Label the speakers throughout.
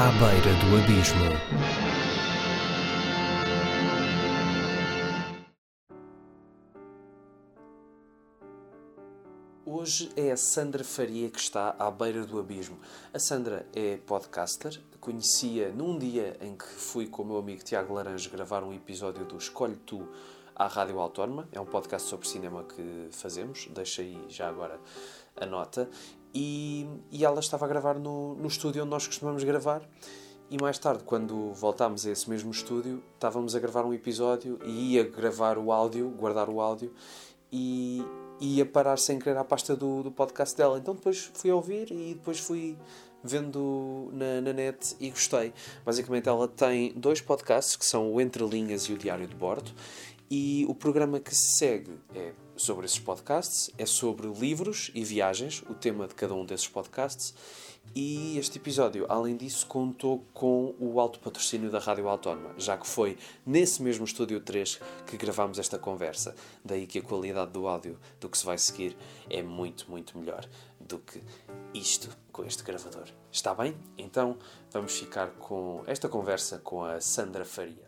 Speaker 1: À beira do abismo. Hoje é a Sandra Faria que está à beira do abismo. A Sandra é podcaster, conhecia num dia em que fui com o meu amigo Tiago Laranjo gravar um episódio do Escolhe Tu à Rádio Autónoma. É um podcast sobre cinema que fazemos, deixa aí já agora a nota. E, e ela estava a gravar no, no estúdio onde nós costumamos gravar. E mais tarde, quando voltámos a esse mesmo estúdio, estávamos a gravar um episódio e ia gravar o áudio, guardar o áudio, e ia parar sem querer à pasta do, do podcast dela. Então depois fui ouvir e depois fui vendo na, na net e gostei. Basicamente, ela tem dois podcasts que são o Entre Linhas e o Diário de Bordo, e o programa que se segue é sobre esses podcasts, é sobre livros e viagens, o tema de cada um desses podcasts. E este episódio, além disso, contou com o alto patrocínio da Rádio Autónoma, já que foi nesse mesmo estúdio 3 que gravámos esta conversa. Daí que a qualidade do áudio do que se vai seguir é muito, muito melhor do que isto com este gravador. Está bem? Então vamos ficar com esta conversa com a Sandra Faria.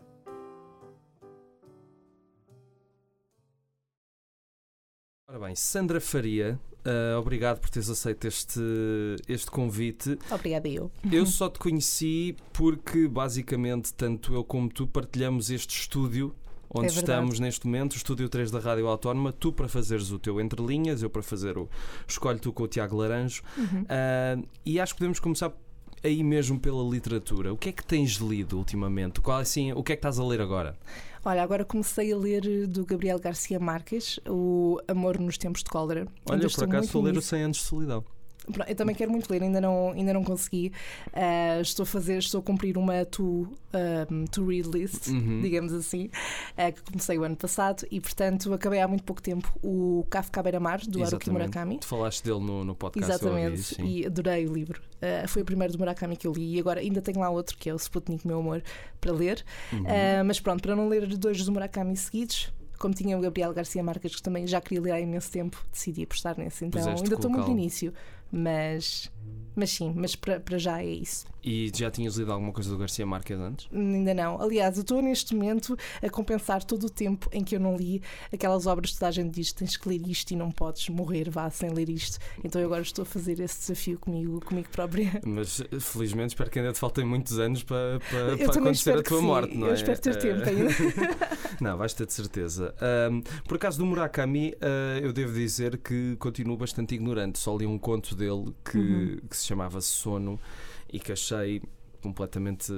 Speaker 1: Ora bem, Sandra Faria, uh, obrigado por teres aceito este, este convite.
Speaker 2: Obrigada eu.
Speaker 1: Eu só te conheci porque basicamente tanto eu como tu partilhamos este estúdio onde
Speaker 2: É
Speaker 1: estamos neste momento, o estúdio 3 da Rádio Autónoma, tu para fazeres o teu Entre Linhas, eu para fazer o Escolhe Tu com o Tiago Laranjo.
Speaker 2: Uhum.
Speaker 1: Uh, e acho que podemos começar aí mesmo pela literatura. O que é que tens lido ultimamente? Qual, assim, o que é que estás a ler agora?
Speaker 2: Olha, agora comecei a ler do Gabriel Garcia Marques o Amor nos Tempos de Cólera.
Speaker 1: Olha,
Speaker 2: eu
Speaker 1: por acaso estou a ler o
Speaker 2: nisso.
Speaker 1: 100 anos de solidão.
Speaker 2: Eu também quero muito ler, ainda não, ainda não consegui. Ah, estou a fazer, estou a cumprir uma to, um, to read list,
Speaker 1: Uhum.
Speaker 2: digamos assim, ah, que comecei o ano passado e, portanto, acabei há muito pouco tempo o Kafka Beira-Mar, do Haruki. Murakami.
Speaker 1: Tu falaste dele no, no podcast. ouvi,
Speaker 2: Exatamente,
Speaker 1: sim.
Speaker 2: e adorei o livro. Ah, foi o primeiro do Murakami que eu li e agora ainda tenho lá outro que é o Sputnik Meu Amor para ler.
Speaker 1: Uhum.
Speaker 2: Ah, mas pronto, para não ler dois do Murakami seguidos, como tinha o Gabriel Garcia Marques, que também já queria ler há imenso tempo, decidi apostar nesse. Então
Speaker 1: Puseste
Speaker 2: ainda estou muito no início, mas, mas sim, mas para, já é isso.
Speaker 1: E já tinhas lido alguma coisa do Garcia Marques antes?
Speaker 2: Ainda não. Aliás, eu estou neste momento a compensar todo o tempo em que eu não li aquelas obras que toda a gente diz tens que ler isto e não podes morrer, vá sem ler isto. Então eu agora estou a fazer esse desafio comigo, comigo própria.
Speaker 1: Mas felizmente espero que ainda te faltem muitos anos para, para,
Speaker 2: Eu
Speaker 1: para acontecer a tua
Speaker 2: sim.
Speaker 1: morte, não
Speaker 2: Eu
Speaker 1: é?
Speaker 2: espero ter
Speaker 1: Eh,
Speaker 2: tempo ainda.
Speaker 1: Não, vais ter de certeza. Ahm, por acaso do Murakami, ah, eu devo dizer que continuo bastante ignorante. Só li um conto dele que,
Speaker 2: Uhum.
Speaker 1: Que se chamava Sono e que achei completamente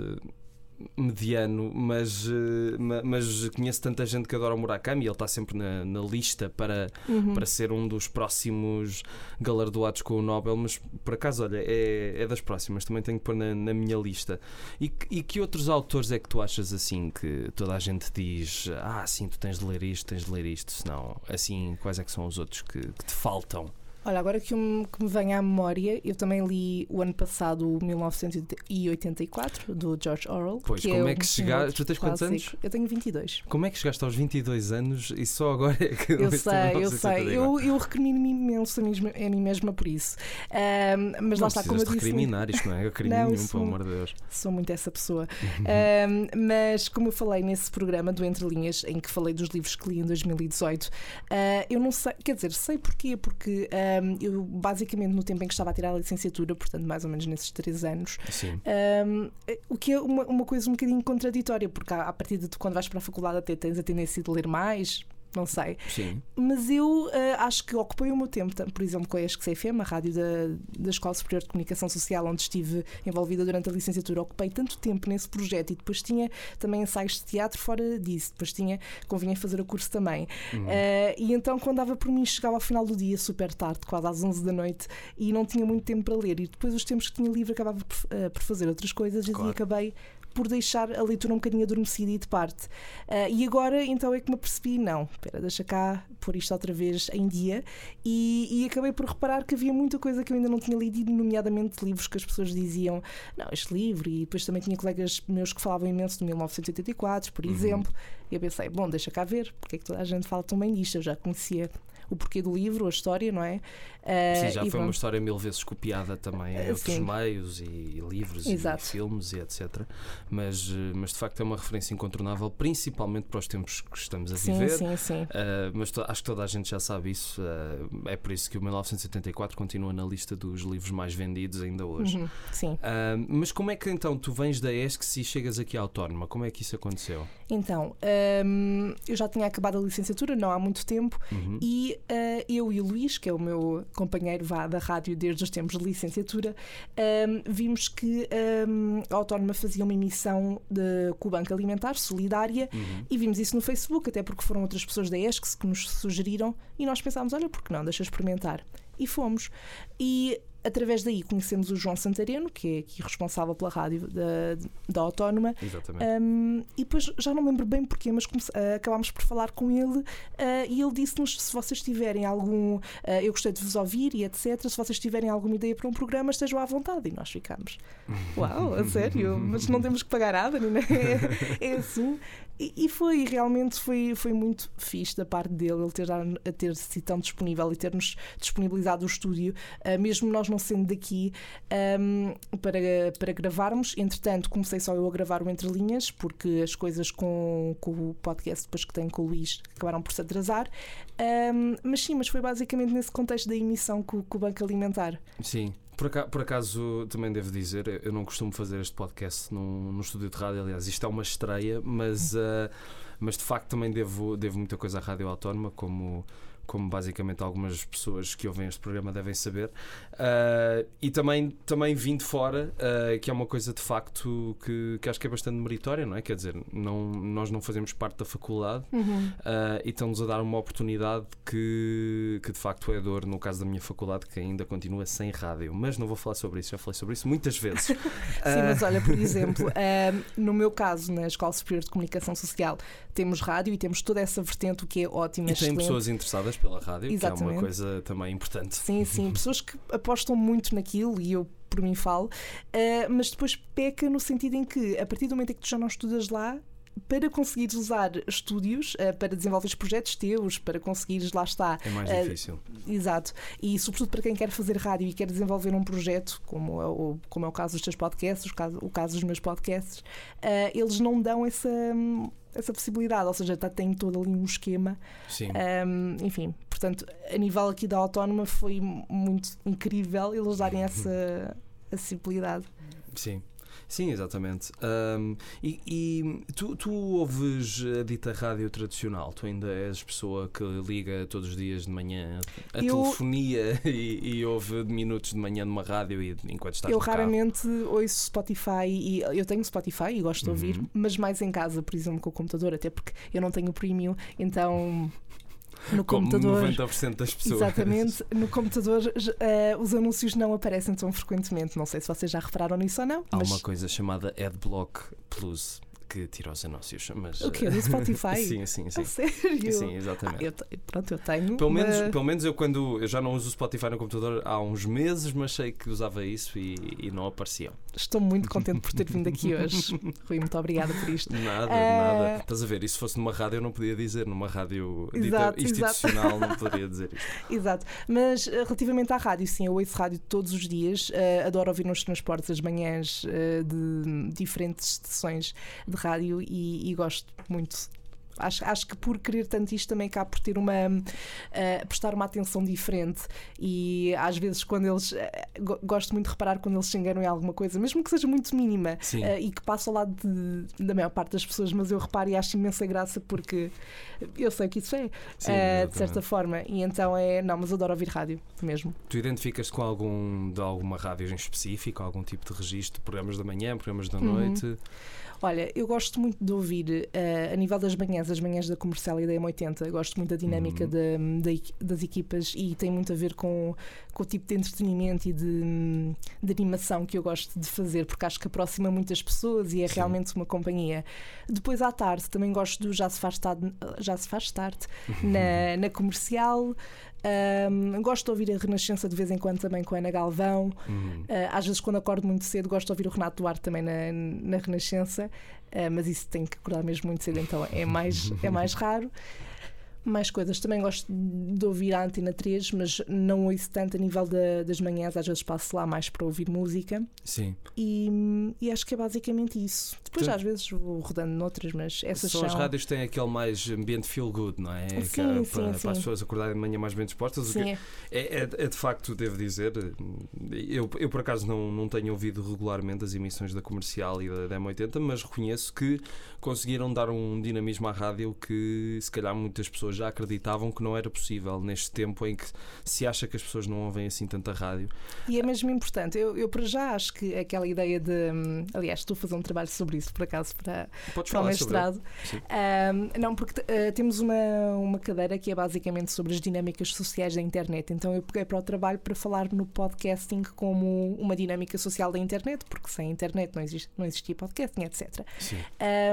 Speaker 1: mediano, mas, eh, ma- mas conheço tanta gente que adora o Murakami e ele está sempre na, na lista para,
Speaker 2: Uhum.
Speaker 1: para ser um dos próximos galardoados com o Nobel, mas por acaso, olha, é, é das próximas, também tenho que pôr na, na minha lista. E, que- e que outros autores é que tu achas assim que toda a gente diz ah, sim, tu tens de ler isto, tens de ler isto, senão, assim, quais é que são os outros que, que te faltam?
Speaker 2: Olha, agora que, me- que me vem à memória, eu também li o ano passado o 1984 do George Orwell.
Speaker 1: Pois,
Speaker 2: que
Speaker 1: como
Speaker 2: é,
Speaker 1: é que
Speaker 2: um
Speaker 1: chegaste- tu tens quantos
Speaker 2: clássico.
Speaker 1: anos?
Speaker 2: Eu tenho 22.
Speaker 1: Como é que chegaste aos 22 anos e só agora é que
Speaker 2: Eu sei, eu
Speaker 1: 1984?
Speaker 2: sei. Eu, eu recrimino-me imenso a mim, a mim mesma por isso. Ahm, mas
Speaker 1: não
Speaker 2: lá está, como eu disse,
Speaker 1: recriminar isto, não é? Eu crime
Speaker 2: Não, isso-
Speaker 1: pelo amor de Deus.
Speaker 2: sou muito essa pessoa.
Speaker 1: Uhum.
Speaker 2: Ahm, mas como eu falei nesse programa do Entre Linhas, em que falei dos livros que li em 2018, ah, eu não sei, quer dizer, sei porquê, porque ahm, eu basicamente no tempo em que estava a tirar a licenciatura, portanto mais ou menos nesses três anos,
Speaker 1: Sim.
Speaker 2: Um, o que é uma, uma coisa um bocadinho contraditória, porque a, partir de quando vais para a faculdade, até tens a tendência de ler mais, não sei.
Speaker 1: Sim.
Speaker 2: Mas eu ah, acho que ocupei o meu tempo, por exemplo, com a ESC-CFM, a rádio da, da Escola Superior de Comunicação Social, onde estive envolvida durante a licenciatura. Ocupei tanto tempo nesse projeto e depois tinha também ensaios de teatro fora disso. Depois tinha, convinha fazer o curso também. Ah, e então, quando dava por mim, chegava ao final do dia, super tarde, quase às 11 da noite, e não tinha muito tempo para ler. E depois, os tempos que tinha livre, acabava por, ah, por fazer outras coisas
Speaker 1: Claro.
Speaker 2: e acabei por deixar a leitura um bocadinho adormecida e de parte. Ah, e agora, então, é que me apercebi: não, espera, deixa cá pôr isto outra vez em dia. E, e acabei por reparar que havia muita coisa que eu ainda não tinha lido, nomeadamente livros que as pessoas diziam: não, este livro. E depois também tinha colegas meus que falavam imenso de 1984, por
Speaker 1: Uhum.
Speaker 2: exemplo. E eu pensei: bom, deixa cá ver, porque é que toda a gente fala tão bem disto? Eu já conhecia o porquê do livro, a história, não é?
Speaker 1: Uh, Sim, já foi pronto. uma história mil vezes copiada também em outros meios e, e livros Exato. e filmes e etc. Mas, mas de facto é uma referência incontornável, principalmente para os tempos que estamos a
Speaker 2: sim,
Speaker 1: viver.
Speaker 2: Sim, sim.
Speaker 1: mas acho que toda a gente já sabe isso. é por isso que o 1984 continua na lista dos livros mais vendidos ainda hoje.
Speaker 2: Uhum, sim.
Speaker 1: mas como é que então tu vens da ESC e chegas aqui à Autónoma? Como é que isso aconteceu?
Speaker 2: Então, um, eu já tinha acabado a licenciatura, não há muito tempo, uhum. e uh, eu e o Luís, que é o meu companheiro vá, da rádio desde os tempos de licenciatura, um, vimos que um, a Autónoma fazia uma emissão de, com o Banco Alimentar Solidária uhum. e vimos isso no Facebook, até porque foram outras pessoas da ESC que nos sugeriram e nós pensámos: olha, por que não? Deixa experimentar. E fomos. E através daí conhecemos o João Santareno, que é aqui responsável pela rádio da, da Autónoma.
Speaker 1: Exatamente.
Speaker 2: Um, e depois já não lembro bem porquê, mas comece, uh, acabámos por falar com ele uh, e ele disse-nos se vocês tiverem algum. Uh, eu gostei de vos ouvir e etc. Se vocês tiverem alguma ideia para um programa, estejam à vontade. E nós ficamos. Uau, a sério? Mas não temos que pagar nada, não é? É assim. E, foi, realmente foi, foi muito fixe da parte dele, ele ter, ter se tão disponível e ter-nos disponibilizado o estúdio, mesmo nós não sendo daqui, um, para, para gravarmos. Entretanto, comecei só eu a gravar o Entre Linhas, porque as coisas com, com o podcast depois que tenho com o Luís acabaram por se atrasar. Um, mas sim, mas foi basicamente nesse contexto da emissão com, com o Banco Alimentar.
Speaker 1: Sim. Por acaso, por acaso, também devo dizer, eu não costumo fazer este podcast no, no estúdio de rádio, aliás, isto é uma estreia, mas, uh, mas de facto também devo, devo muita coisa à Rádio Autónoma, como como basicamente algumas pessoas que ouvem este programa devem saber. Uh, e também, também vim de fora, uh, que é uma coisa de facto que, que acho que é bastante meritória, não é? Quer dizer, não, nós não fazemos parte da faculdade uhum. uh, e estão-nos a dar uma oportunidade que, que de facto é dor, no caso da minha faculdade, que ainda continua sem rádio. Mas não vou falar sobre isso, já falei sobre isso muitas vezes. Sim,
Speaker 2: mas olha, por exemplo, no meu caso, na Escola Superior de Comunicação Social, temos rádio e temos toda essa vertente, o que é ótimo.
Speaker 1: E tem pessoas interessadas pela rádio, Exatamente. que é uma coisa também importante.
Speaker 2: Sim, sim, pessoas que apostam muito naquilo e eu por mim falo, uh, mas depois peca no sentido em que a partir do momento em que tu já não estudas lá, para conseguires usar estúdios uh, para desenvolver projetos teus, para conseguires, lá está.
Speaker 1: É mais uh, difícil.
Speaker 2: Exato. E sobretudo para quem quer fazer rádio e quer desenvolver um projeto, como é o, como é o caso dos teus podcasts, o caso, o caso dos meus podcasts, uh, eles não dão essa. essa possibilidade, ou seja, tá, tem todo ali um esquema.
Speaker 1: Sim.
Speaker 2: Um, enfim, portanto, a nível aqui da autónoma foi muito incrível eles darem essa acessibilidade.
Speaker 1: Sim. Sim, exatamente. Um, e, e tu, tu, ouves a dita rádio tradicional? Tu ainda és pessoa que liga todos os dias de manhã a eu, telefonia e, e, ouve minutos de manhã numa rádio e, enquanto estás
Speaker 2: Eu raramente ouço Spotify e eu tenho Spotify e gosto de ouvir, uhum. mas mais em casa, por exemplo, com o computador, até porque eu não tenho premium, então no
Speaker 1: Como
Speaker 2: computador.
Speaker 1: 90% das pessoas.
Speaker 2: Exatamente. No computador uh, os anúncios não aparecem tão frequentemente. Não sei se vocês já repararam nisso ou não.
Speaker 1: Há mas... uma coisa chamada Adblock Plus que tira os anúncios. Mas,
Speaker 2: o quê? Do Spotify?
Speaker 1: sim, sim, sim. A
Speaker 2: sério?
Speaker 1: Sim, exatamente.
Speaker 2: Ah, eu, pronto, eu tenho.
Speaker 1: Pelo, menos, pelo menos eu quando. Eu já não uso o Spotify no computador há uns meses, mas sei que usava isso e, e não apareciam.
Speaker 2: Estou muito contente por ter vindo aqui hoje. Rui, muito obrigada por isto.
Speaker 1: Nada, uh... nada. Estás a ver? E se fosse numa rádio eu não podia dizer, numa rádio exato, institucional exato. não poderia dizer isto.
Speaker 2: Exato. Mas eh, relativamente à rádio, sim, eu ouço rádio todos os dias. Uh, adoro ouvir nos transportes as manhãs uh, de diferentes estações de rádio e, e gosto muito Acho, acho que por querer tanto isto também acaba por ter uma uh, prestar uma atenção diferente e às vezes quando eles uh, gosto muito de reparar quando eles se enganam em alguma coisa, mesmo que seja muito mínima uh, e que passa ao lado de, da maior parte das pessoas, mas eu reparo e acho imensa graça porque eu sei o que isso é, Sim, de certa forma, e então é, não, mas adoro ouvir rádio mesmo.
Speaker 1: Tu identificas com algum de alguma rádio em específico, algum tipo de registro, programas da manhã, programas da uhum. noite?
Speaker 2: Olha, eu gosto muito de ouvir a nível das manhãs, as manhãs da comercial e da M80, gosto muito da dinâmica uhum. das equipas e tem muito a ver com, com o tipo de entretenimento e de, de, animação que eu gosto de fazer, porque acho que aproxima muitas pessoas e é Sim. realmente uma companhia. Depois à tarde também gosto do Já se faz tarde, já se faz tarde na, na comercial. Um, gosto de ouvir a Renascença de vez em quando também com a Ana Galvão. Uh, às vezes, quando acordo muito cedo, gosto de ouvir o Renato Duarte também na, na Renascença, uh, mas isso tem que acordar mesmo muito cedo, então é mais, é mais raro. Mais coisas. Também gosto de ouvir a Antena 3, mas não ouço tanto a nível da- das manhãs. Às vezes passo lá mais para ouvir música.
Speaker 1: Sim.
Speaker 2: E, e acho que é basicamente isso. Depois,
Speaker 1: Portanto-
Speaker 2: às vezes, vou rodando noutras, mas essas
Speaker 1: São
Speaker 2: são.
Speaker 1: as rádios têm aquele mais ambiente feel good, não é?
Speaker 2: Sim,
Speaker 1: Que é
Speaker 2: sim,
Speaker 1: para,
Speaker 2: sim.
Speaker 1: para as pessoas acordarem de manhã mais bem dispostas.
Speaker 2: Sim. É,
Speaker 1: é- é de facto, devo dizer, eu, eu por acaso não, não tenho ouvido regularmente as emissões da comercial e da, da M80, mas reconheço que conseguiram dar um dinamismo à rádio que se calhar muitas pessoas já acreditavam que não era possível neste tempo em que se acha que as pessoas não ouvem assim tanta rádio.
Speaker 2: E é mesmo importante. Eu, eu para já acho que aquela ideia de. hum, Aliás, estou a fazer um trabalho sobre isso, por acaso, para,
Speaker 1: Podes
Speaker 2: para o mestrado. Ahm, não, porque uh, temos uma, uma cadeira que é basicamente sobre as dinâmicas sociais da internet. Então eu peguei para o trabalho para falar no podcasting como uma dinâmica social da internet, porque sem internet não, existe, não existia podcasting, etc.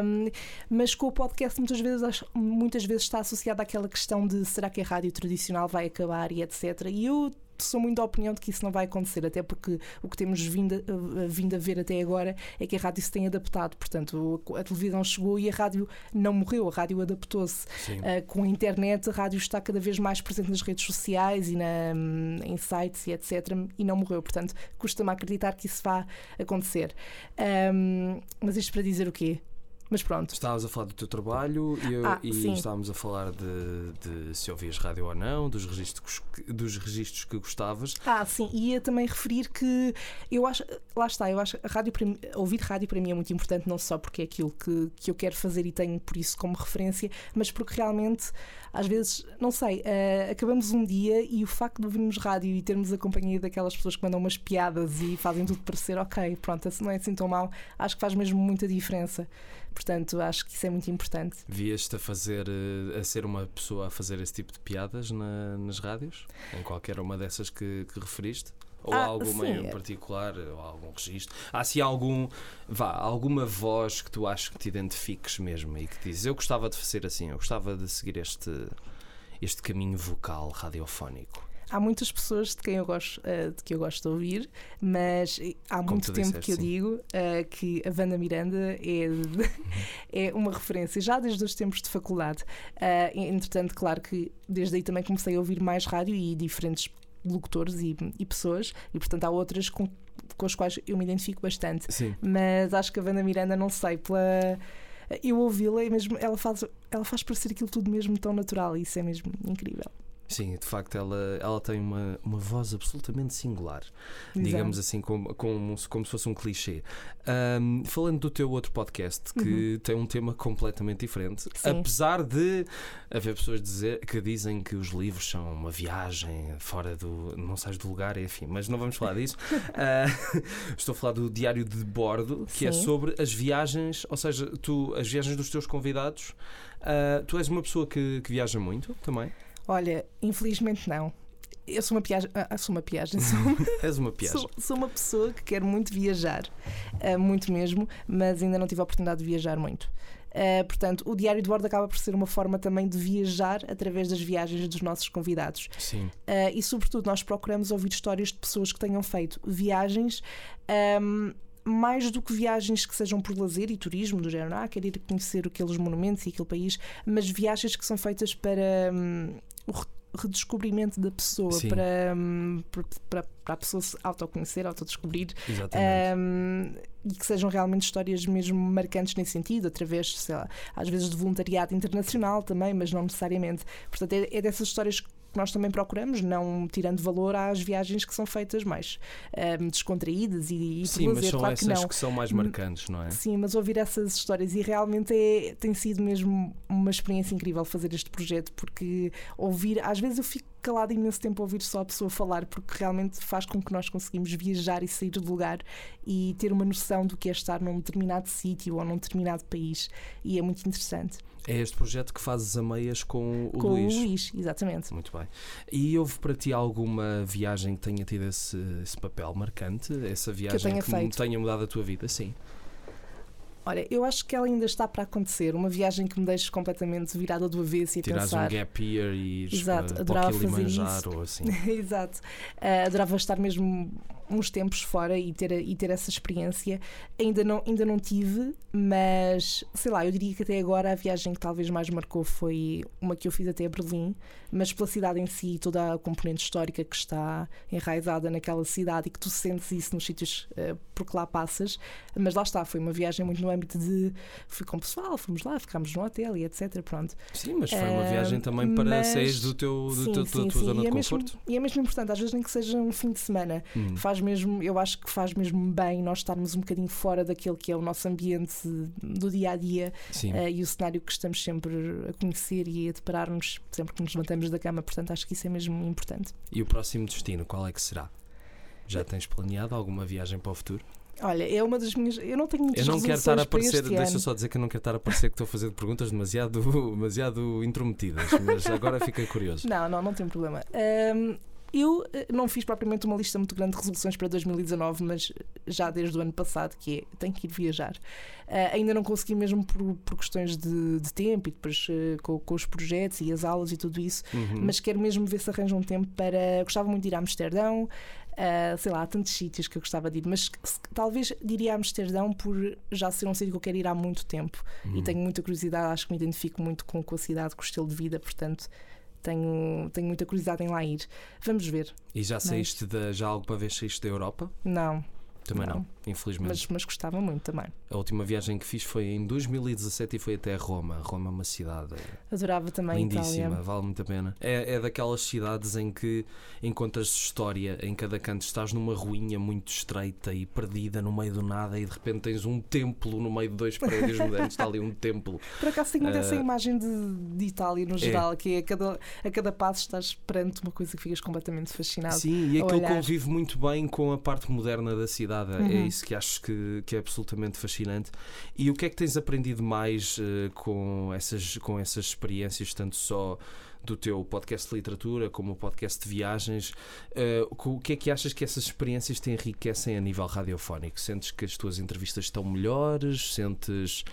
Speaker 2: Um, mas com o podcast muitas vezes, muitas vezes está associado àquela questão de será que a rádio tradicional vai acabar e etc. E eu sou muito da opinião de que isso não vai acontecer, até porque o que temos vindo a, vindo a ver até agora é que a rádio se tem adaptado. Portanto, a televisão chegou e a rádio não morreu, a rádio adaptou-se. Uh, com a internet, a rádio está cada vez mais presente nas redes sociais e na, em sites e etc. E não morreu. Portanto, custa-me acreditar que isso vá acontecer. Um, mas isto para dizer o quê? Mas pronto.
Speaker 1: Estávamos a falar do teu trabalho e, eu-
Speaker 2: Ah,
Speaker 1: e
Speaker 2: sim.
Speaker 1: estávamos a falar de, de se ouvias rádio ou não, dos registros, que- dos registros que gostavas.
Speaker 2: Ah, sim, e ia também referir que eu acho, lá está, eu acho rádio para ouvir rádio para mim é muito importante, não só porque é aquilo que, que eu quero fazer e tenho por isso como referência, mas porque realmente, às vezes, não sei, eh, acabamos um dia e o facto de ouvirmos rádio e termos a companhia daquelas pessoas que mandam umas piadas e fazem tudo parecer ok, pronto, assim não é assim tão mal, acho que faz mesmo muita diferença. Portanto, acho que isso é muito importante.
Speaker 1: Vias-te a fazer, eh, a ser uma pessoa a fazer esse tipo de piadas na- nas rádios? Em qualquer uma dessas que, que referiste? Ou há
Speaker 2: Ah,
Speaker 1: alguma
Speaker 2: sim.
Speaker 1: em particular, ou há algum registro? Há se algum, vá, alguma voz que tu achas que te identifiques mesmo e que dizes eu gostava de fazer assim, eu gostava de seguir este, este caminho vocal radiofónico?
Speaker 2: Há muitas pessoas de quem eu gosto, eh, de que eu gosto de ouvir, mas há
Speaker 1: Como
Speaker 2: muito tempo
Speaker 1: disseste,
Speaker 2: que eu
Speaker 1: sim.
Speaker 2: digo eh, que a Wanda Miranda é, é uma referência já desde os tempos de faculdade. Eh, entretanto, claro que desde aí também comecei a ouvir mais rádio e diferentes locutores e, e pessoas, e portanto há outras com, com as quais eu me identifico bastante.
Speaker 1: Sim.
Speaker 2: Mas acho que a Wanda Miranda, não sei, pela. Eu ouvi-la e mesmo ela faz, ela faz parecer aquilo tudo mesmo tão natural e isso é mesmo incrível.
Speaker 1: Sim, de facto ela, ela tem uma, uma voz absolutamente singular, digamos assim, como, como, se- como se fosse um clichê. Ahm, falando do teu outro podcast, que tem um tema completamente diferente,
Speaker 2: Uhum. Sim.
Speaker 1: apesar de haver pessoas dizer, que dizem que os livros são uma viagem fora do. não sais do lugar, enfim, mas não vamos falar disso. Ah, estou a falar do Diário de Bordo, que é
Speaker 2: Sim.
Speaker 1: sobre as viagens, ou seja, tu, as viagens dos teus convidados. Ah, tu és uma pessoa que, que viaja muito também?
Speaker 2: Olha, infelizmente não. Eu sou uma piagem. Ah, sou uma piagem. Sou, uma-
Speaker 1: És uma piagem.
Speaker 2: sou, sou uma pessoa que quer muito viajar. ah, muito mesmo, mas ainda não tive a oportunidade de viajar muito. Ah, portanto, o Diário de Bordo acaba por ser uma forma também de viajar através das viagens dos nossos convidados.
Speaker 1: Sim.
Speaker 2: E, sobretudo, nós procuramos ouvir histórias de pessoas que tenham feito viagens. um, mais do que viagens que sejam por lazer e turismo, do género, ah, quero ir conhecer aqueles monumentos e aquele país, mas viagens que são feitas para hum, o re- redescobrimento da pessoa,
Speaker 1: Sim.
Speaker 2: para, hum, para, para- a pessoa se autoconhecer, autodescobrir
Speaker 1: Exatamente.
Speaker 2: um, e que sejam realmente histórias mesmo marcantes nesse sentido, através, sei lá, às vezes de voluntariado internacional também, mas não necessariamente. Portanto, é, é dessas histórias que nós também procuramos, não tirando valor às viagens que são feitas mais um, descontraídas e, e
Speaker 1: Sim, mas
Speaker 2: lazer,
Speaker 1: são
Speaker 2: claro
Speaker 1: essas
Speaker 2: que não.
Speaker 1: que, são mais
Speaker 2: Hum,
Speaker 1: marcantes, não é?
Speaker 2: Sim, mas ouvir essas histórias e realmente é, tem sido mesmo uma experiência incrível fazer este projeto, porque ouvir, às vezes eu fico calado imenso tempo a ouvir só a pessoa falar, porque realmente faz com que nós conseguimos viajar e sair do lugar e ter uma noção do que é estar num determinado sítio ou num determinado país. E é muito interessante.
Speaker 1: É este projeto que fazes a meias com o
Speaker 2: Com
Speaker 1: Luís.
Speaker 2: o Luís, exatamente.
Speaker 1: Muito bem. E houve para ti alguma viagem que tenha tido esse, esse papel marcante? Essa viagem
Speaker 2: tenha
Speaker 1: que,
Speaker 2: feito.
Speaker 1: tenha mudado a tua vida? Sim.
Speaker 2: Olha, eu acho que ela ainda está para acontecer. Uma viagem que me deixe completamente virada do avesso e
Speaker 1: Tirares um
Speaker 2: pensar.
Speaker 1: gap year e
Speaker 2: Exato,
Speaker 1: para,
Speaker 2: adorava fazer isso.
Speaker 1: ou assim.
Speaker 2: Exato. Ah, adorava estar mesmo uns tempos fora e ter, e ter essa experiência. Ainda não, ainda não tive, mas sei lá, eu diria que até agora a viagem que talvez mais marcou foi uma que eu fiz até Berlim, mas pela cidade em si, toda a componente histórica que está enraizada naquela cidade e que tu sentes isso nos sítios uh, por que lá passas. Mas lá está, foi uma viagem muito no âmbito de. Fui com o pessoal, fomos lá, ficámos no hotel e etc. Pronto.
Speaker 1: Sim, mas foi uma viagem também para
Speaker 2: mas...
Speaker 1: sair do teu, do
Speaker 2: sim,
Speaker 1: teu,
Speaker 2: sim,
Speaker 1: da tua
Speaker 2: sim.
Speaker 1: zona
Speaker 2: e
Speaker 1: de
Speaker 2: é
Speaker 1: conforto.
Speaker 2: Mesmo, e é mesmo importante, às vezes nem que seja um fim de semana.
Speaker 1: Hum.
Speaker 2: Faz mesmo, eu acho que faz mesmo bem nós estarmos um bocadinho fora daquele que é o nosso ambiente do dia a dia uh, e o cenário que estamos sempre a conhecer e a deparar-nos sempre que nos levantamos da cama. Portanto, acho que isso é mesmo importante.
Speaker 1: E o próximo destino, qual é que será? Já tens planeado alguma viagem para o futuro?
Speaker 2: Olha, é uma das minhas. Eu não tenho muitas
Speaker 1: Eu não quero estar a
Speaker 2: resoluções para
Speaker 1: parecer,
Speaker 2: este
Speaker 1: deixa só dizer que eu não quero estar a parecer que estou a fazer perguntas demasiado, demasiado intrometidas, mas agora fiquei curioso.
Speaker 2: Não, não, não tem problema. Ahm, eu eh, não fiz propriamente uma lista muito grande de resoluções para 2019, mas já desde o ano passado, que é tenho que ir viajar. Ah, ainda não consegui mesmo por, por questões de, de tempo e depois eh, com, com os projetos e as aulas e tudo isso,
Speaker 1: Uhum.
Speaker 2: mas quero mesmo ver se arranjo um tempo para. Gostava muito de ir a Amsterdão, ah, sei lá, há tantos sítios que eu gostava de ir, mas se- talvez diria a Amsterdão por já ser um sítio que eu quero ir há muito tempo
Speaker 1: Uhum.
Speaker 2: e tenho muita curiosidade, acho que me identifico muito com, com a cidade, com o estilo de vida, portanto tenho, tenho muita curiosidade em lá ir. Vamos ver.
Speaker 1: E já saíste da, já alguma vez saíste da Europa?
Speaker 2: Não,
Speaker 1: Também não,
Speaker 2: Não.
Speaker 1: infelizmente.
Speaker 2: mas, mas gostava muito também.
Speaker 1: A última viagem que fiz foi em 2017 e foi até Roma. Roma é uma cidade
Speaker 2: Adorava também
Speaker 1: lindíssima,
Speaker 2: Itália.
Speaker 1: vale muito a pena. É, é daquelas cidades em que encontras história em cada canto. Estás numa ruinha muito estreita e perdida no meio do nada e de repente tens um templo no meio de dois prédios modernos. Está ali um templo.
Speaker 2: Por acaso tenho muito essa
Speaker 1: Ah,
Speaker 2: imagem de, de Itália no geral, que é a cada, a cada passo estás perante uma coisa que ficas completamente fascinado.
Speaker 1: Sim, e
Speaker 2: a
Speaker 1: aquilo
Speaker 2: olhar.
Speaker 1: convive muito bem com a parte moderna da cidade. É
Speaker 2: Uhum.
Speaker 1: isso que acho que, que é absolutamente fascinante. E o que é que tens aprendido mais eh, com, essas, com essas experiências, tanto só do teu podcast de literatura como o podcast de viagens? Eh, o que é que achas que essas experiências te enriquecem a nível radiofónico? Sentes que as tuas entrevistas estão melhores? Sentes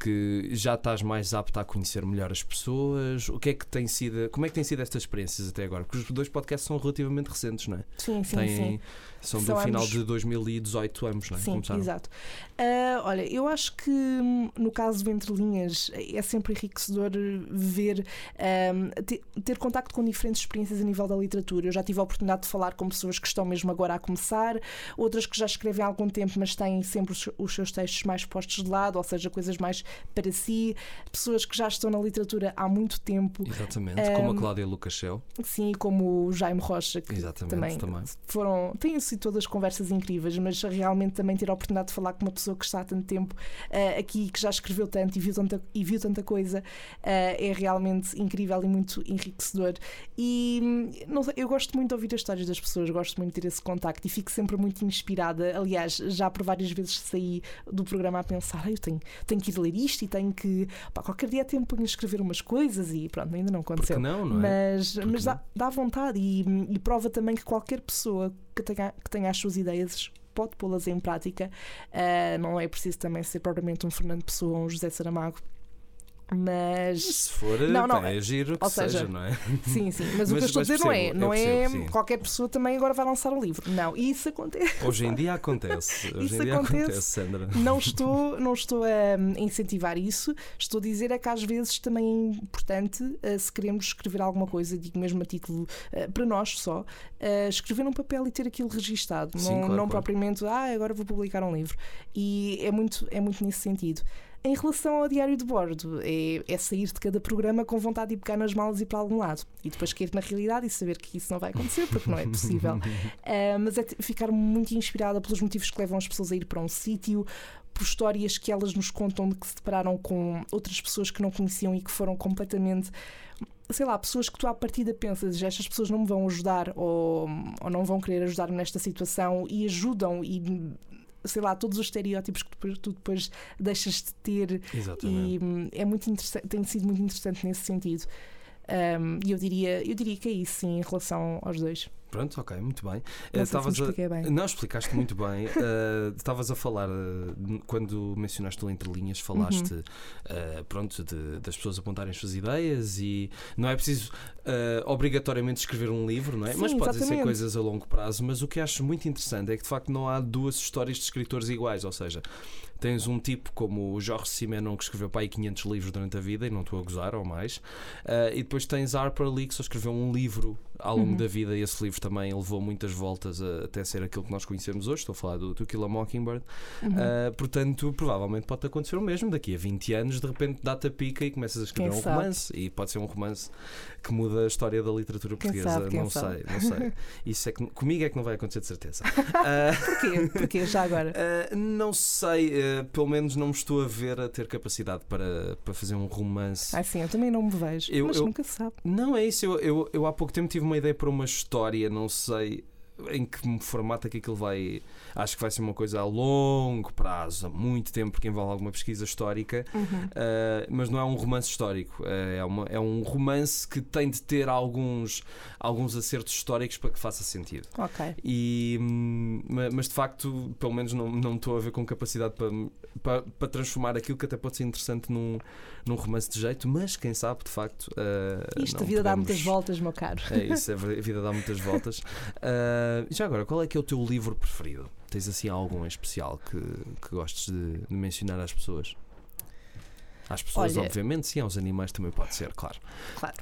Speaker 1: que já estás mais apto a conhecer melhor as pessoas? O que é que tem sido, como é que têm sido estas experiências até agora? Porque os dois podcasts são relativamente recentes, não é?
Speaker 2: Sim, sim,
Speaker 1: Têm-
Speaker 2: sim.
Speaker 1: São do
Speaker 2: São
Speaker 1: final
Speaker 2: ambos-
Speaker 1: de 2018 ambos, não é?
Speaker 2: Sim,
Speaker 1: Começaram.
Speaker 2: exato. Ah, olha, eu acho que hum, no caso do Entre Linhas é sempre enriquecedor ver, hum, ter, ter contacto com diferentes experiências a nível da literatura. Eu já tive a oportunidade de falar com pessoas que estão mesmo agora a começar, outras que já escrevem há algum tempo, mas têm sempre os, os seus textos mais postos de lado, ou seja, coisas mais para si, pessoas que já estão na literatura há muito tempo.
Speaker 1: Exatamente, como a
Speaker 2: Um,
Speaker 1: Cláudia Lucachel.
Speaker 2: Sim, como o Jaime Rocha, que
Speaker 1: Exatamente,
Speaker 2: também,
Speaker 1: também.
Speaker 2: foram. Têm sido todas conversas incríveis, mas realmente também ter a oportunidade de falar com uma pessoa que está há tanto tempo eh, aqui, que já escreveu tanto e viu tanta, e viu tanta coisa, eh, é realmente incrível e muito enriquecedor. E hum, não sei, eu gosto muito de ouvir as histórias das pessoas, gosto muito de ter esse contacto e fico sempre muito inspirada. Aliás, já por várias vezes saí do programa a pensar, "Ah, eu tenho, tenho que ir ler isto e tenho que. Pá, qualquer dia tempo ponho a escrever umas coisas e pronto, ainda não
Speaker 1: Porque
Speaker 2: aconteceu.
Speaker 1: não, não é?
Speaker 2: Mas,
Speaker 1: Porque
Speaker 2: dá, dá vontade e, e prova também que qualquer pessoa que tenha, que tenha as suas ideias pode pô-las em prática. Ah, não é preciso também ser propriamente um Fernando Pessoa ou um José Saramago. Mas
Speaker 1: Se for,
Speaker 2: Não, não,
Speaker 1: é giro que
Speaker 2: ou
Speaker 1: seja,
Speaker 2: seja,
Speaker 1: não é?
Speaker 2: sim, sim. Mas, o que
Speaker 1: Mas-
Speaker 2: eu estou a
Speaker 1: mas
Speaker 2: dizer não é,
Speaker 1: percebo,
Speaker 2: não
Speaker 1: eu
Speaker 2: é
Speaker 1: percebo, sim.
Speaker 2: qualquer pessoa também agora vai lançar um livro. Não, isso acontece.
Speaker 1: Hoje em dia acontece. Hoje
Speaker 2: Isso
Speaker 1: em dia
Speaker 2: acontece.
Speaker 1: acontece, Sandra.
Speaker 2: Não estou, não estou a hum, incentivar isso. Estou a dizer é que às vezes também é importante, eh, se queremos escrever alguma coisa, digo mesmo a título eh, para nós só, eh, escrever num papel e ter aquilo registado.
Speaker 1: Sim,
Speaker 2: não
Speaker 1: claro,
Speaker 2: não
Speaker 1: claro.
Speaker 2: propriamente, ah, agora vou publicar um livro. E é muito, é muito nesse sentido. Em relação ao diário de bordo, é, é sair de cada programa com vontade de pegar nas malas e ir para algum lado. E depois cair na realidade e saber que isso não vai acontecer, porque não é possível. Ah, mas é ficar muito inspirada pelos motivos que levam as pessoas a ir para um sítio, por histórias que elas nos contam de que se depararam com outras pessoas que não conheciam e que foram completamente. Sei lá, pessoas que tu à partida pensas, estas pessoas não me vão ajudar ou, ou não vão querer ajudar-me nesta situação e ajudam e sei lá, todos os estereótipos que depois- tu depois deixas de ter
Speaker 1: Exatamente.
Speaker 2: e hum, é muito tem sido muito interessante nesse sentido. Um, E eu diria, eu diria que é isso sim em relação aos dois.
Speaker 1: Pronto, ok, muito bem.
Speaker 2: Não
Speaker 1: Eh,
Speaker 2: sei se me
Speaker 1: estavas a-
Speaker 2: bem.
Speaker 1: Não, explicaste muito bem. Eh, Estavas a falar, eh, quando mencionaste o Entre Linhas, falaste
Speaker 2: Uhum.
Speaker 1: eh, pronto, de- das pessoas apontarem as suas ideias e não é preciso obrigatoriamente escrever um livro, não é?
Speaker 2: Sim,
Speaker 1: mas podem ser coisas a longo prazo. Mas o que acho muito interessante é que de facto não há duas histórias de escritores iguais, ou seja. Tens um tipo como o Jorge Simenon que escreveu para aí 500 livros durante a vida e não estou a gozar ou mais. E depois tens Harper Lee que só escreveu um livro ao longo
Speaker 2: Uhum.
Speaker 1: da vida esse livro também levou muitas voltas a- até ser aquilo que nós conhecemos hoje. Estou a falar do To Kill a Mockingbird.
Speaker 2: Uhum.
Speaker 1: Uh, portanto, provavelmente pode acontecer o mesmo. Daqui a 20 anos, de repente, dá-te a pica e começas a escrever
Speaker 2: Quem
Speaker 1: um
Speaker 2: sabe?
Speaker 1: romance. E pode ser um romance que muda a história da literatura
Speaker 2: Quem
Speaker 1: portuguesa.
Speaker 2: sabe,
Speaker 1: não
Speaker 2: sabe.
Speaker 1: sei, não sei. Isso é que, comigo é que não vai acontecer de certeza. Uh,
Speaker 2: Porquê? Porquê? Já agora.
Speaker 1: uh, não sei, uh, pelo menos não me estou a ver a ter capacidade para, para fazer um romance.
Speaker 2: Ah, sim, eu também não me vejo.
Speaker 1: Eu-
Speaker 2: mas
Speaker 1: eu-
Speaker 2: nunca se sabe.
Speaker 1: Não é isso, eu, eu, eu há pouco tempo tive uma ideia para uma história, não sei em que formato é que aquilo vai. Acho que vai ser uma coisa a longo prazo, a muito tempo, porque envolve alguma pesquisa histórica,
Speaker 2: Uhum.
Speaker 1: uh, mas não é um romance histórico. Uh, é, uma- é um romance que tem de ter alguns, alguns acertos históricos para que faça sentido.
Speaker 2: Ok.
Speaker 1: E, hum, ma- mas de facto, pelo menos não, não estou a ver com capacidade para, para, para transformar aquilo que até pode ser interessante num, num romance de jeito, mas quem sabe, de facto. uh,
Speaker 2: Isto, a vida dá
Speaker 1: podemos-
Speaker 2: muitas voltas, meu caro.
Speaker 1: É isso, a vida dá muitas voltas. Uh, já agora, qual é que é o teu livro preferido? Tens assim algum em especial que, que gostes de, de mencionar às pessoas? Às pessoas,
Speaker 2: Olha-
Speaker 1: obviamente, sim, aos animais também pode ser, claro.
Speaker 2: Claro.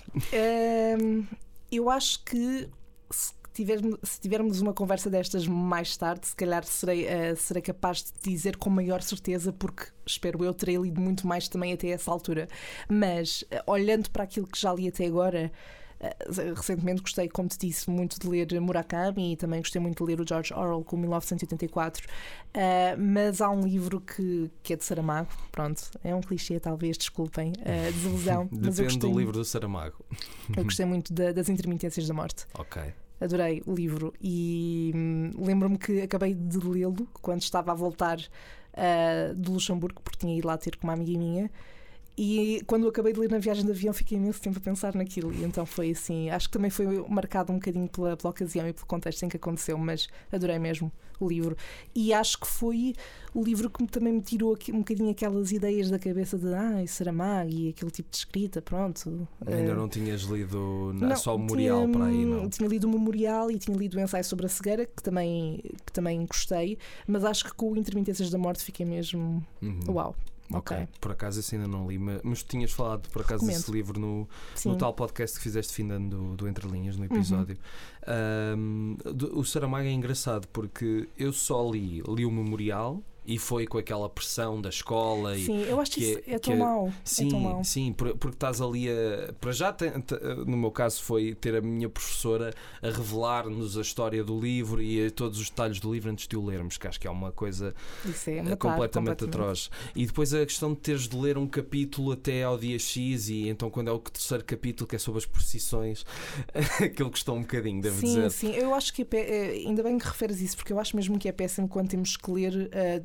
Speaker 2: Hum, eu acho que se tivermos, se tivermos uma conversa destas mais tarde, se calhar serei, eh, serei capaz de dizer com maior certeza, porque espero eu terei lido muito mais também até essa altura. Mas eh, olhando para aquilo que já li até agora. Eh, Recentemente gostei, como te disse, muito de ler Murakami e também gostei muito de ler o George Orwell com 1984. Eh, mas há um livro que, que é de Saramago, pronto, é um clichê, talvez, desculpem, eh, desilusão. mas eu
Speaker 1: Depende
Speaker 2: gostei
Speaker 1: do livro do Saramago.
Speaker 2: eu gostei muito da- das intermitências da morte.
Speaker 1: Ok.
Speaker 2: Adorei o livro e hum, lembro-me que acabei de lê-lo quando estava a voltar ah, de Luxemburgo, porque tinha ido lá ter com uma amiga minha. E quando eu acabei de ler na viagem de avião, fiquei imenso tempo a pensar naquilo. E então foi assim. Acho que também foi marcado um bocadinho pela, pela ocasião e pelo contexto em que aconteceu, mas adorei mesmo o livro. E acho que foi o livro que também me tirou aqui, um bocadinho aquelas ideias da cabeça de ah, Saramago e aquele tipo de escrita, pronto.
Speaker 1: Ainda
Speaker 2: Ah,
Speaker 1: não tinhas lido na-
Speaker 2: não,
Speaker 1: só o memorial
Speaker 2: tinha,
Speaker 1: para aí, não?
Speaker 2: Tinha lido o memorial e tinha lido o ensaio sobre a cegueira, que também, que também gostei, mas acho que com o Intermitências da Morte fiquei mesmo.
Speaker 1: Uhum.
Speaker 2: Uau!
Speaker 1: Ok.
Speaker 2: ok.
Speaker 1: Por acaso esse ainda não li, mas, tinhas falado por acaso
Speaker 2: Recomendo.
Speaker 1: desse livro no,
Speaker 2: Sim.
Speaker 1: no tal podcast que fizeste findando do, do Entre Linhas
Speaker 2: Uhum.
Speaker 1: no episódio. Ahm, do- o Saramago é engraçado porque eu só li, li o memorial e foi com aquela pressão da escola e
Speaker 2: Sim, eu acho que isso
Speaker 1: é-
Speaker 2: é, tão
Speaker 1: é-
Speaker 2: mau. é tão
Speaker 1: Sim,
Speaker 2: mau.
Speaker 1: sim, por- porque estás ali a. Para já, no meu caso, foi ter a minha professora a revelar-nos a história do livro e a todos os detalhes do livro antes de o lermos, que acho que é uma coisa
Speaker 2: é
Speaker 1: é
Speaker 2: matar,
Speaker 1: completamente atroz. E depois a questão de teres de ler um capítulo até ao dia X, e então quando é o terceiro capítulo que é sobre as procissões, aquele custou um bocadinho, devo
Speaker 2: sim,
Speaker 1: dizer.
Speaker 2: sim, eu acho que é é, ainda bem que referes isso, porque eu acho mesmo que é péssimo quando temos que ler ah,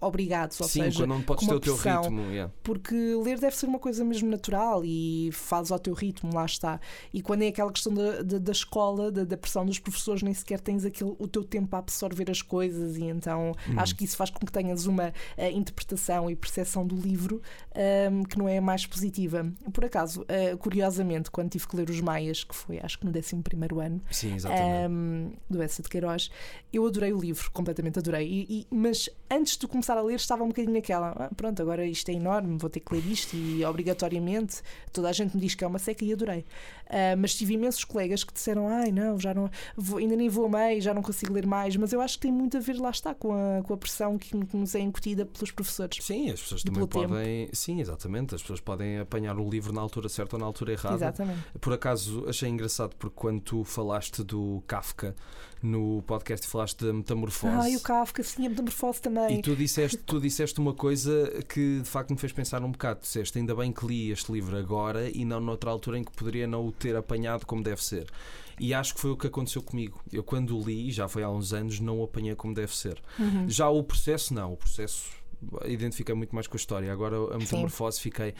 Speaker 2: obrigados, ou
Speaker 1: Sim,
Speaker 2: seja,
Speaker 1: quando não podes
Speaker 2: com
Speaker 1: ter o teu
Speaker 2: pressão.
Speaker 1: ritmo. yeah.
Speaker 2: porque ler deve ser uma coisa mesmo natural e faz ao teu ritmo, lá está. E quando é aquela questão da, da, da escola, da, da pressão dos professores, nem sequer tens aquele, o teu tempo a absorver as coisas, e então
Speaker 1: Uhum.
Speaker 2: acho que isso faz com que tenhas uma eh, interpretação e percepção do livro ahm, que não é a mais positiva. Por acaso, eh, curiosamente, quando tive que ler Os Maias, que foi acho que no 11 ano,
Speaker 1: Sim,
Speaker 2: um, do Essa de Queiroz. Eu adorei o livro, completamente adorei. E, e- mas antes de começar a ler, estava um bocadinho naquela: "Ah, pronto, agora isto é enorme, vou ter que ler isto e obrigatoriamente. Toda a gente me diz que é uma seca e adorei. Ah, mas tive imensos colegas que disseram: ai não, já não, vou- ainda nem vou a meio, já não consigo ler mais. Mas eu acho que tem muito a ver, lá está, com a, com a pressão que, que nos é incutida pelos professores.
Speaker 1: Sim, as pessoas também
Speaker 2: tempo.
Speaker 1: podem. Sim, exatamente. As pessoas podem apanhar o livro na altura certa ou na altura errada.
Speaker 2: Exatamente.
Speaker 1: Por acaso achei engraçado porque quando tu falaste do Kafka no podcast falaste da metamorfose.
Speaker 2: Ai, o Kafka, sim, a metamorfose também.
Speaker 1: E tu disseste, tu disseste uma coisa que de facto me fez pensar um bocado. Disseste, ainda bem que li este livro agora e não noutra altura em que poderia não o ter apanhado como deve ser. E acho que foi o que aconteceu comigo. Eu, quando o li, já foi há uns anos, não o apanhei como deve ser.
Speaker 2: Uhum.
Speaker 1: Já o processo, não. O processo identifiquei muito mais com a história. Agora a metamorfose fiquei,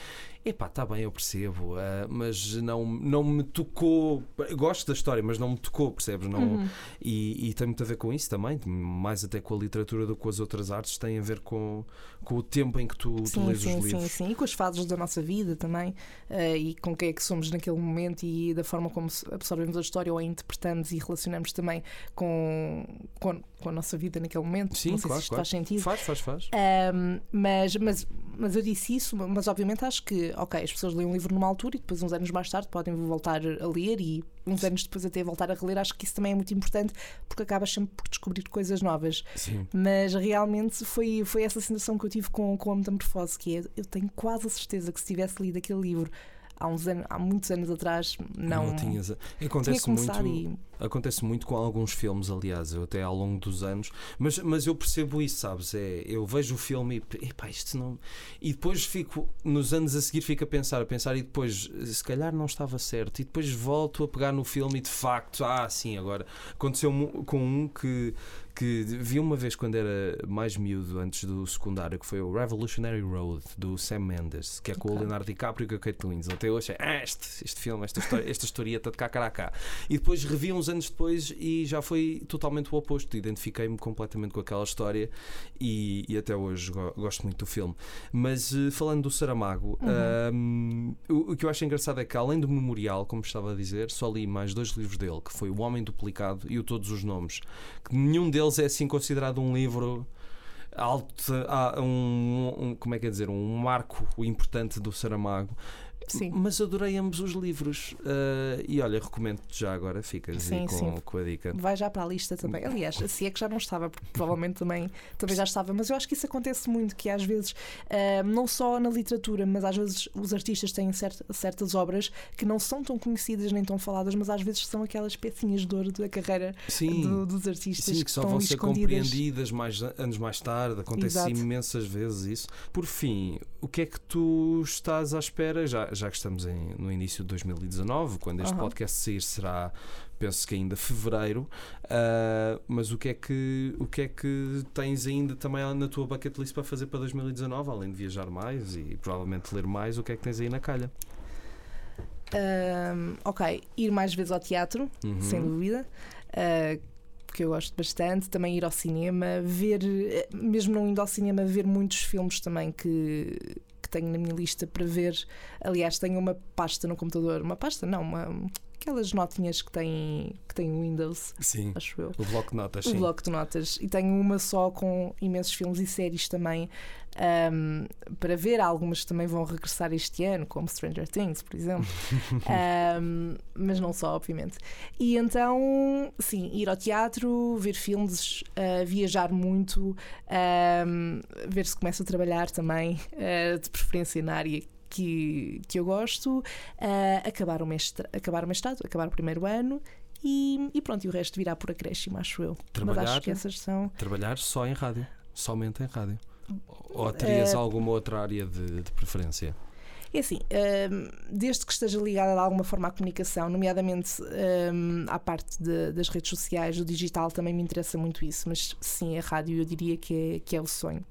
Speaker 1: epá, está bem, eu percebo, uh, mas não, não me tocou. Gosto da história, mas não me tocou, percebes? Não,
Speaker 2: Uhum.
Speaker 1: e, e tem muito a ver com isso também, mais até com a literatura do que com as outras artes, tem a ver com, com o tempo em que tu, tu
Speaker 2: Sim,
Speaker 1: lês
Speaker 2: sim,
Speaker 1: os
Speaker 2: sim,
Speaker 1: livros.
Speaker 2: sim. E com as fases da nossa vida também, eh, e com quem é que somos naquele momento e da forma como absorvemos a história ou a interpretamos e relacionamos também com, com, com a nossa vida naquele momento.
Speaker 1: Sim,
Speaker 2: Não sei
Speaker 1: claro,
Speaker 2: se isto
Speaker 1: claro.
Speaker 2: faz sentido.
Speaker 1: Faz, faz, faz.
Speaker 2: Um, mas, mas, mas eu disse isso, mas obviamente acho que, ok, as pessoas leem um livro numa altura e depois, uns anos mais tarde, podem voltar a ler e uns anos depois até voltar a reler. Acho que isso também é muito importante porque acabas sempre por descobrir coisas novas.
Speaker 1: Sim.
Speaker 2: Mas realmente foi, foi essa sensação que eu tive com, com a metamorfose, que é, eu tenho quase a certeza que se tivesse lido aquele livro há, uns anos, há muitos anos atrás, não,
Speaker 1: tinhas.
Speaker 2: tinha
Speaker 1: Acontece muito.
Speaker 2: começado e
Speaker 1: Acontece muito com alguns filmes, aliás, eu até ao longo dos anos, mas, mas eu percebo isso, sabes? É, eu vejo o filme e epá, isto não. E depois fico, nos anos a seguir, fico a pensar, a pensar e depois, se calhar não estava certo. E depois volto a pegar no filme e de facto, ah, sim, agora. Aconteceu com um que, que vi uma vez quando era mais miúdo, antes do secundário, que foi o Revolutionary Road, do Sam Mendes, que é com o
Speaker 2: Ok.
Speaker 1: Leonardo DiCaprio e com a Kate Winslet. Até hoje, ah, este, este filme, esta, história, esta historieta de cá, cá, cá. E depois revi uns anos depois e já foi totalmente o oposto. Identifiquei-me completamente com aquela história e, e até hoje go- gosto muito do filme. Mas eh, falando do Saramago, ahm, o, o que eu acho engraçado é que, além do memorial, como estava a dizer, só li mais dois livros dele, que foi O Homem Duplicado e o Todos os Nomes. Que nenhum deles é assim considerado um livro alto, ah, um, um- como é que é dizer, um marco importante do Saramago.
Speaker 2: Sim.
Speaker 1: Mas adorei ambos os livros. ah, e olha, recomendo-te já agora, ficas aí
Speaker 2: Sim,
Speaker 1: com,
Speaker 2: sim.
Speaker 1: com a dica.
Speaker 2: vai já para a lista também. Aliás, se é que já não estava, porque provavelmente também, também já estava, mas eu acho que isso acontece muito, que às vezes, ah, não só na literatura, mas às vezes os artistas têm certa- certas obras que não são tão conhecidas nem tão faladas, mas às vezes são aquelas pecinhas de ouro da carreira do- dos artistas
Speaker 1: Sim,
Speaker 2: que,
Speaker 1: só vão ser
Speaker 2: escondidas.
Speaker 1: compreendidas mais anos mais tarde, acontece
Speaker 2: Exato.
Speaker 1: imensas vezes isso. Por fim, o que é que tu estás à espera, já, já que estamos em- no início de 2019, quando este
Speaker 2: Aham.
Speaker 1: podcast sair será, penso que ainda fevereiro, ah, mas o que, é que, o que é que tens ainda também na tua bucket list para fazer para 2019, além de viajar mais e provavelmente ler mais, o que é que tens aí na calha?
Speaker 2: Ok, ir mais vezes ao teatro,
Speaker 1: Uhum.
Speaker 2: sem dúvida. ah, que eu gosto bastante, também ir ao cinema, ver, eh, mesmo não indo ao cinema, ver muitos filmes também que tenho na minha lista para ver. Aliás, tenho uma pasta no computador, uma pasta não, uma, aquelas notinhas que têm, que têm Windows,
Speaker 1: Sim.
Speaker 2: acho eu.
Speaker 1: O bloco de notas,
Speaker 2: O
Speaker 1: sim.
Speaker 2: bloco de notas. E tenho uma só com imensos filmes e séries também ahm, para ver. Algumas também vão regressar este ano, como Stranger Things, por exemplo. Ahm, mas não só, obviamente. E então, sim, ir ao teatro, ver filmes, ah, viajar muito, ahm, ver se começo a trabalhar também, ah, de preferência na área. Que, que eu gosto, ah, acabar, o mestra, acabar o mestrado, acabar o primeiro ano e, e pronto, e o resto virá por acréscimo, acho eu. Mas
Speaker 1: Trabalhar?
Speaker 2: acho que essas são.
Speaker 1: Trabalhar só em rádio, somente em rádio. Ou terias
Speaker 2: Eh,
Speaker 1: alguma outra área de, de preferência?
Speaker 2: É assim, hum, desde que esteja ligada de alguma forma à comunicação, nomeadamente hum, à parte de- das redes sociais, do digital, também me interessa muito isso, mas sim, a rádio eu diria que é, que é o sonho.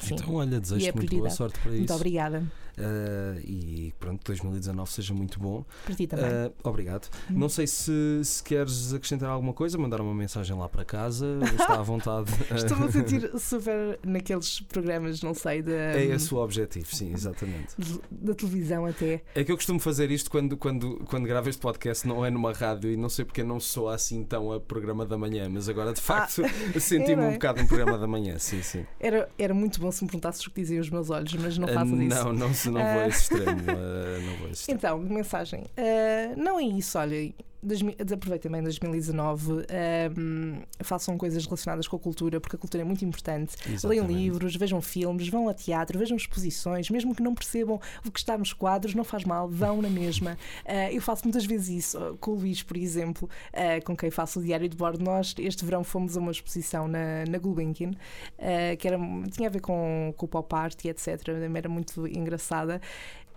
Speaker 2: Sim.
Speaker 1: Então, olha, desejo
Speaker 2: E é
Speaker 1: muito boa sorte para
Speaker 2: muito
Speaker 1: isso.
Speaker 2: obrigada.
Speaker 1: Eh, e pronto, 2019 seja muito bom.
Speaker 2: Para ti também.
Speaker 1: Eh, obrigado.
Speaker 2: Hum.
Speaker 1: Não sei se, se queres acrescentar alguma coisa, mandar uma mensagem lá para casa, está à vontade.
Speaker 2: Estou-me a sentir super naqueles programas, não sei, da,
Speaker 1: É esse o objetivo, sim, exatamente.
Speaker 2: de- da televisão até.
Speaker 1: É que eu costumo fazer isto quando, quando, quando gravo este podcast, não é numa rádio e não sei porque não sou assim tão a programa da manhã, mas agora de facto senti-me
Speaker 2: é,
Speaker 1: um bocado um programa da manhã, sim, sim.
Speaker 2: Era, era muito bom se me perguntasses o que diziam os meus olhos, mas não
Speaker 1: Ah,
Speaker 2: faças isso.
Speaker 1: Não, não, não vou a esse extremo. ah, não vou a esse extremo.
Speaker 2: Então, mensagem. Ah, não é isso, olha. 2000 Aproveitem bem 2019, ahm, façam coisas relacionadas com a cultura, porque a cultura é muito importante. Leiam
Speaker 1: Exatamente.
Speaker 2: livros, vejam filmes, vão a teatro, vejam exposições, mesmo que não percebam o que está nos quadros, não faz mal, vão na mesma. Ah, eu faço muitas vezes isso ah, com o Luís, por exemplo, ah, com quem faço o diário de bordo. Nós, este verão, fomos a uma exposição na, na Gulbenkian, ah, que era, tinha a ver com, com o pop art e etc. Era muito engraçada.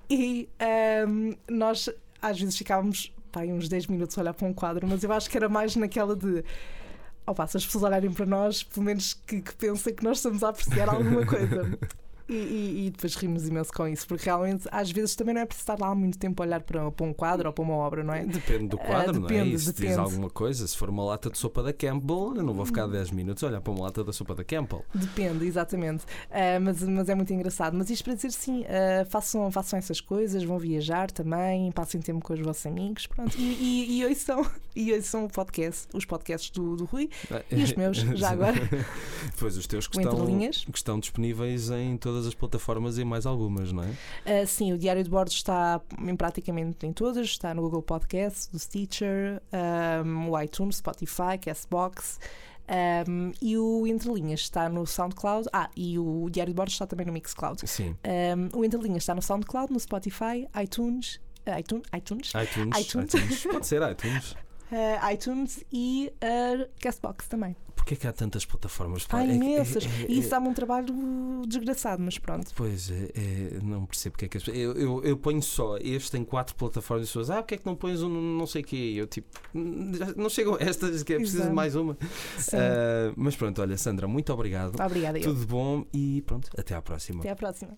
Speaker 2: E ahm, nós às vezes ficávamos pá, aí uns 10 minutos a olhar para um quadro, mas eu acho que era mais naquela de opa, se as pessoas olharem para nós, pelo menos que, que pensem que nós estamos a apreciar alguma coisa. E, e, e, depois rimos imenso com isso, porque realmente às vezes também não é preciso estar lá muito tempo a olhar para, para um quadro ou para uma obra, não é?
Speaker 3: Depende do quadro, uh, depende, não é? E se depende. diz alguma coisa, se for uma lata de sopa da Campbell, eu não vou ficar 10 minutos a olhar para uma lata da sopa da Campbell.
Speaker 2: Depende, exatamente. Uh, mas, mas é muito engraçado. Mas isto para dizer sim, uh, façam, façam essas coisas, vão viajar também, passem tempo com os vossos amigos, pronto. E, e, e hoje são, e são o podcast, os podcasts do, do Rui e os meus, já agora.
Speaker 3: pois os teus que estão, que estão disponíveis em todas as plataformas e mais algumas, não
Speaker 2: é? Uh, sim, o Diário de Bordo está em praticamente em todas, está no Google Podcast, do Stitcher, um, o iTunes, Spotify, Castbox. Um, e o Entre Linhas está no SoundCloud. Ah, e o Diário de Bordo está também no Mixcloud.
Speaker 3: Sim.
Speaker 2: Um, o Entre Linhas está no SoundCloud, no Spotify, iTunes. ITunes, iTunes,
Speaker 3: iTunes, iTunes. iTunes. Pode ser iTunes.
Speaker 2: Uh, iTunes e uh, Castbox também.
Speaker 3: Porquê é que há tantas plataformas?
Speaker 2: Há é, imensas. É, é, e isso dá-me um trabalho desgraçado, mas pronto.
Speaker 3: Pois, é, é não percebo porque é que as eu, eu, eu ponho só este tem quatro plataformas e pessoas, ah, porque é que não pões um não sei o quê? Eu tipo, não chegam estas, que é preciso de mais uma. Uh, mas pronto, olha, Sandra, muito obrigado.
Speaker 2: Obrigada,
Speaker 3: Tudo eu. bom e pronto, até à próxima.
Speaker 2: Até à próxima.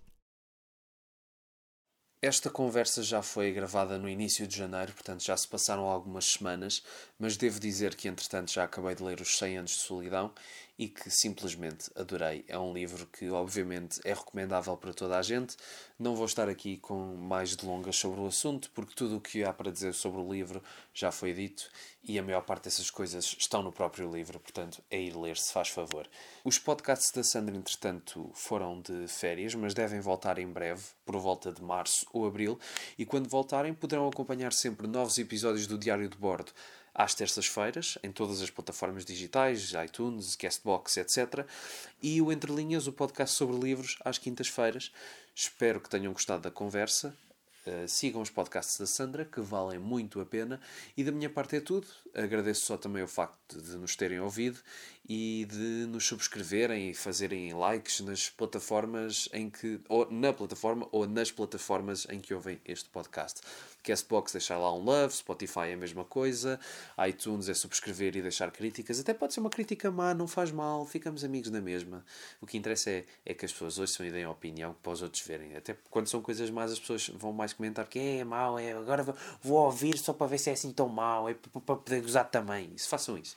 Speaker 1: Esta conversa já foi gravada no início de janeiro, portanto já se passaram algumas semanas, mas devo dizer que entretanto já acabei de ler Os 100 Anos de Solidão e que simplesmente adorei. É um livro que, obviamente, é recomendável para toda a gente. Não vou estar aqui com mais delongas sobre o assunto, porque tudo o que há para dizer sobre o livro já foi dito e a maior parte dessas coisas estão no próprio livro, portanto, é ir ler, se faz favor. Os podcasts da Sandra, entretanto, foram de férias, mas devem voltar em breve, por volta de março ou abril, e quando voltarem poderão acompanhar sempre novos episódios do Diário de Bordo às terças-feiras, em todas as plataformas digitais, iTunes, Castbox, etc. E o Entre Linhas, o podcast sobre livros, às quintas-feiras. Espero que tenham gostado da conversa. Uh, sigam os podcasts da Sandra, que valem muito a pena. E da minha parte é tudo. Agradeço só também o facto de nos terem ouvido e de nos subscreverem e fazerem likes nas plataformas em que. ou na plataforma ou nas plataformas em que ouvem este podcast. Castbox deixar lá um love, Spotify é a mesma coisa, iTunes é subscrever e deixar críticas. Até pode ser uma crítica má, não faz mal, ficamos amigos na mesma. O que interessa é, é que as pessoas ouçam e deem opinião para os outros verem. Até quando são coisas más, as pessoas vão mais comentar que é, é mau, é, agora vou ouvir só para ver se é assim tão mau, é para poder gozar também. Isso, façam isso.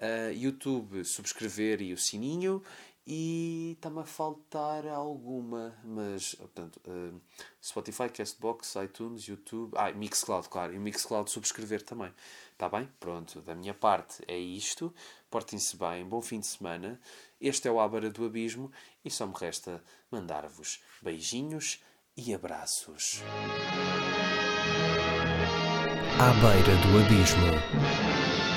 Speaker 1: Uh, YouTube, subscrever e o sininho e está-me a faltar alguma, mas, portanto, uh, Spotify, Castbox, iTunes, YouTube, ah, Mixcloud, claro, e Mixcloud subscrever também. Está bem? Pronto, da minha parte é isto. Portem-se bem, bom fim de semana. Este é o Ábara do Abismo e só me resta mandar-vos beijinhos e abraços.
Speaker 4: À beira do abismo.